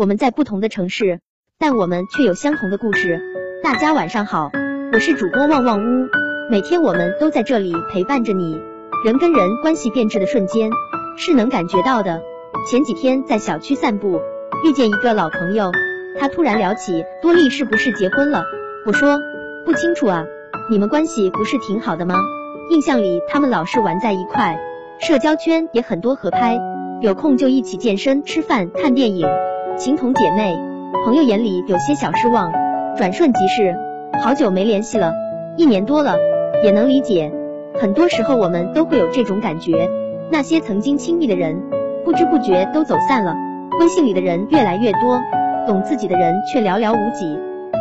我们在不同的城市，但我们却有相同的故事。大家晚上好，我是主播旺旺屋，每天我们都在这里陪伴着你。人跟人关系变质的瞬间是能感觉到的。前几天在小区散步，遇见一个老朋友，他突然聊起多莉是不是结婚了。我说不清楚啊，你们关系不是挺好的吗？印象里他们老是玩在一块，社交圈也很多合拍，有空就一起健身、吃饭、看电影，情同姐妹。朋友眼里有些小失望，转瞬即逝，好久没联系了，一年多了，也能理解。很多时候我们都会有这种感觉，那些曾经亲密的人，不知不觉都走散了。微信里的人越来越多，懂自己的人却寥寥无几。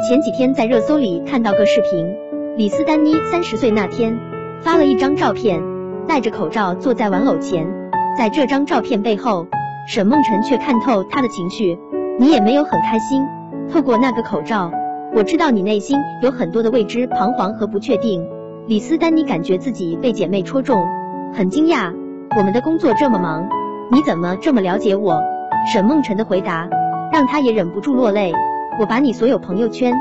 前几天在热搜里看到个视频，李斯丹妮三十岁那天发了一张照片，戴着口罩坐在玩偶前，在这张照片背后，沈梦辰却看透他的情绪。你也没有很开心，透过那个口罩，我知道你内心有很多的未知、彷徨和不确定。李斯丹妮感觉自己被姐妹戳中，很惊讶。我们的工作这么忙，你怎么这么了解我？沈梦辰的回答让她也忍不住落泪。我把你所有朋友圈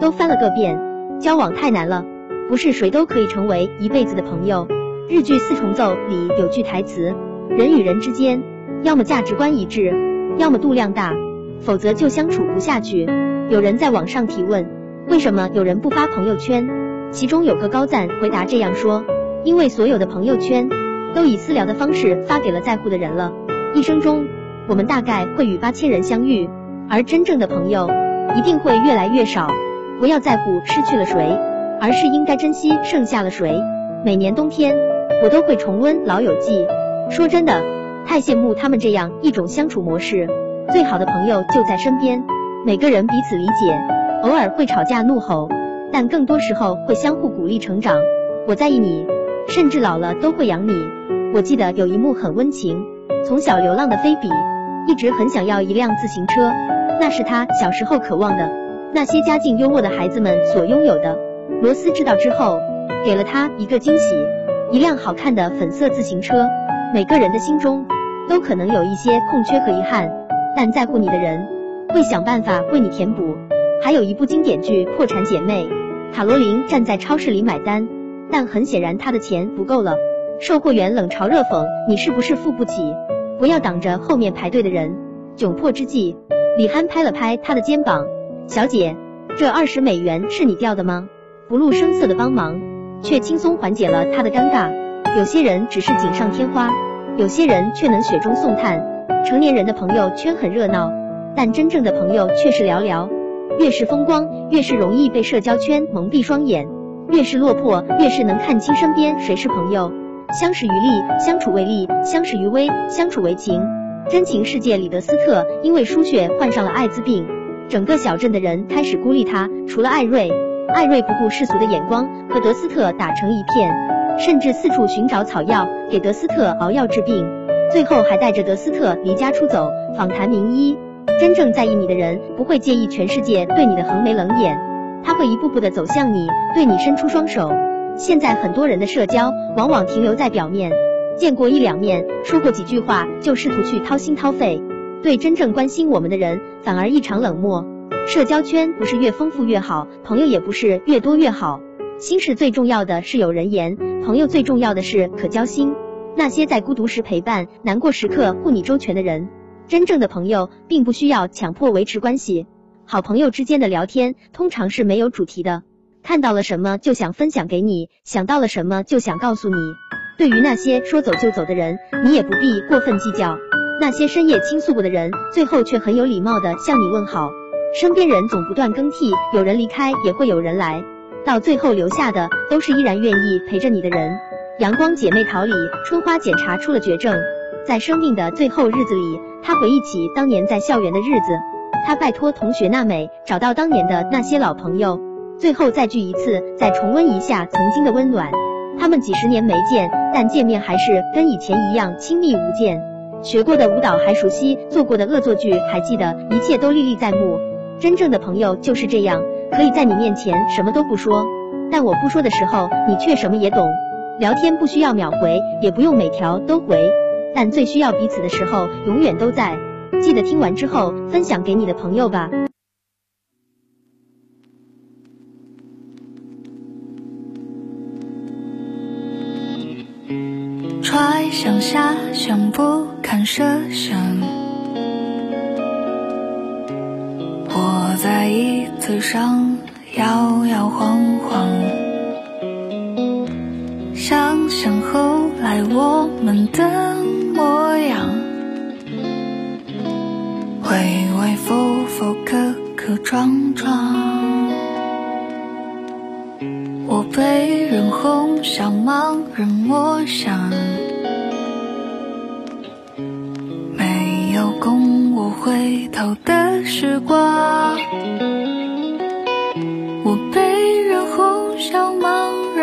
都翻了个遍，交往太难了，不是谁都可以成为一辈子的朋友。日剧《四重奏》里有句台词：人与人之间，要么价值观一致，要么度量大，否则就相处不下去。有人在网上提问，为什么有人不发朋友圈？其中有个高赞回答这样说：因为所有的朋友圈都以私聊的方式发给了在乎的人了。一生中，我们大概会与八千人相遇，而真正的朋友一定会越来越少。不要在乎失去了谁，而是应该珍惜剩下了谁。每年冬天，我都会重温《老友记》。说真的，太羡慕他们这样一种相处模式。最好的朋友就在身边，每个人彼此理解，偶尔会吵架怒吼。但更多时候会相互鼓励成长。我在意你，甚至老了都会养你。我记得有一幕很温情，从小流浪的菲比一直很想要一辆自行车，那是他小时候渴望的，那些家境优渥的孩子们所拥有的。罗斯知道之后，给了他一个惊喜，一辆好看的粉色自行车。每个人的心中都可能有一些空缺和遗憾，但在乎你的人会想办法为你填补。还有一部经典剧《破产姐妹》，卡罗琳站在超市里买单，但很显然她的钱不够了。售货员冷嘲热讽：“你是不是付不起？不要挡着后面排队的人。”窘迫之际，李憨拍了拍她的肩膀：“小姐，这二十美元是你掉的吗？”不露声色的帮忙，却轻松缓解了她的尴尬。有些人只是锦上添花，有些人却能雪中送炭。成年人的朋友圈很热闹，但真正的朋友却是寥寥。越是风光，越是容易被社交圈蒙蔽双眼；越是落魄，越是能看清身边谁是朋友。相识于利，相处为利；相识于微，相处为情。真情世界里的斯特因为输血患上了艾滋病，整个小镇的人开始孤立他，除了艾瑞。艾瑞不顾世俗的眼光，和德斯特打成一片，甚至四处寻找草药给德斯特熬药治病，最后还带着德斯特离家出走。访谈名医。真正在意你的人不会介意全世界对你的横眉冷眼，他会一步步的走向你，对你伸出双手。现在很多人的社交往往停留在表面，见过一两面，说过几句话，就试图去掏心掏肺，对真正关心我们的人反而异常冷漠。社交圈不是越丰富越好，朋友也不是越多越好。心事最重要的是有人言，朋友最重要的是可交心。那些在孤独时陪伴，难过时刻护你周全的人。真正的朋友并不需要强迫维持关系，好朋友之间的聊天通常是没有主题的，看到了什么就想分享给你，想到了什么就想告诉你。对于那些说走就走的人，你也不必过分计较。那些深夜倾诉过的人，最后却很有礼貌的向你问好。身边人总不断更替，有人离开也会有人来，到最后留下的都是依然愿意陪着你的人。阳光姐妹淘里，春花检查出了绝症。在生命的最后日子里，她回忆起当年在校园的日子，她拜托同学娜美找到当年的那些老朋友，最后再聚一次，再重温一下曾经的温暖。他们几十年没见，但见面还是跟以前一样亲密无间。学过的舞蹈还熟悉，做过的恶作剧还记得，一切都历历在目。真正的朋友就是这样，可以在你面前什么都不说，但我不说的时候，你却什么也懂。聊天不需要秒回，也不用每条都回。但最需要彼此的时候，永远都在。记得听完之后分享给你的朋友吧。揣想遐想，不堪设想。椅子上摇摇晃晃，想想后来我们的模样，微微浮浮，磕磕撞撞。我被人哄笑，盲人摸象，没有供我回头的时光。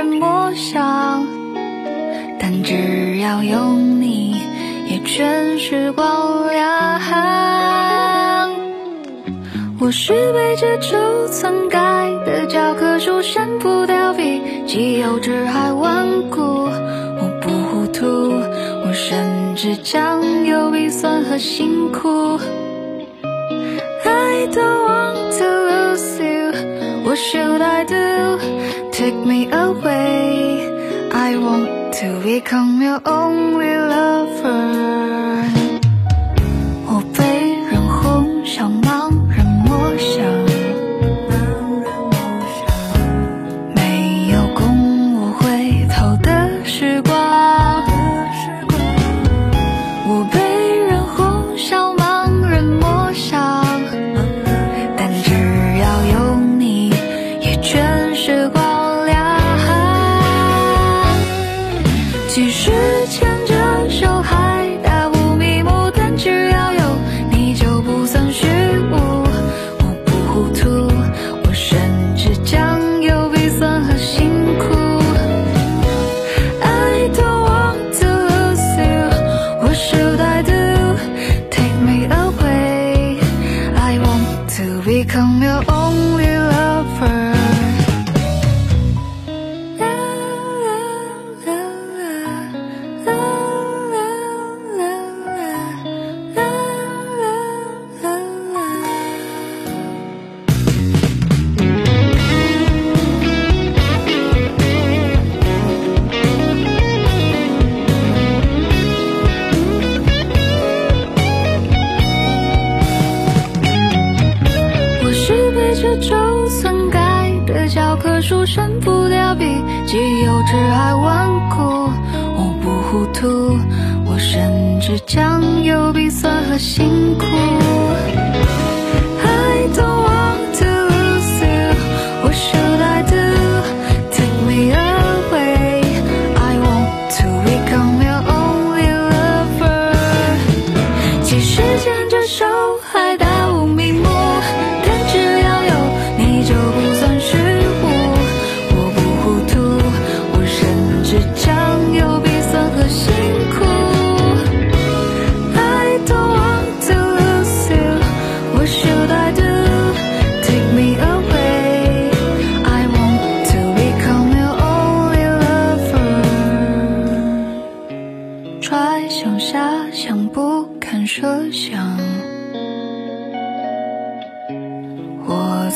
人摸象，但只要有你，也全是光亮。我是被这旧篡改的教科书，删不掉笔记，幼稚还顽固。我不糊涂，我甚至将有鼻酸和辛苦。I don't want to what should I do? Take me away, I want to become your only lover. 其实。是背着旧篡改的教科书，删不掉笔记，幼稚还顽固。我不糊涂，我甚至将有笔算和辛苦。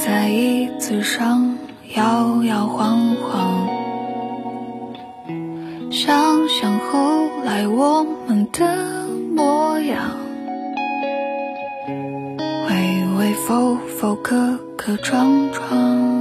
在椅子上摇摇晃晃，想想后来我们的模样，微微否否，磕磕撞撞。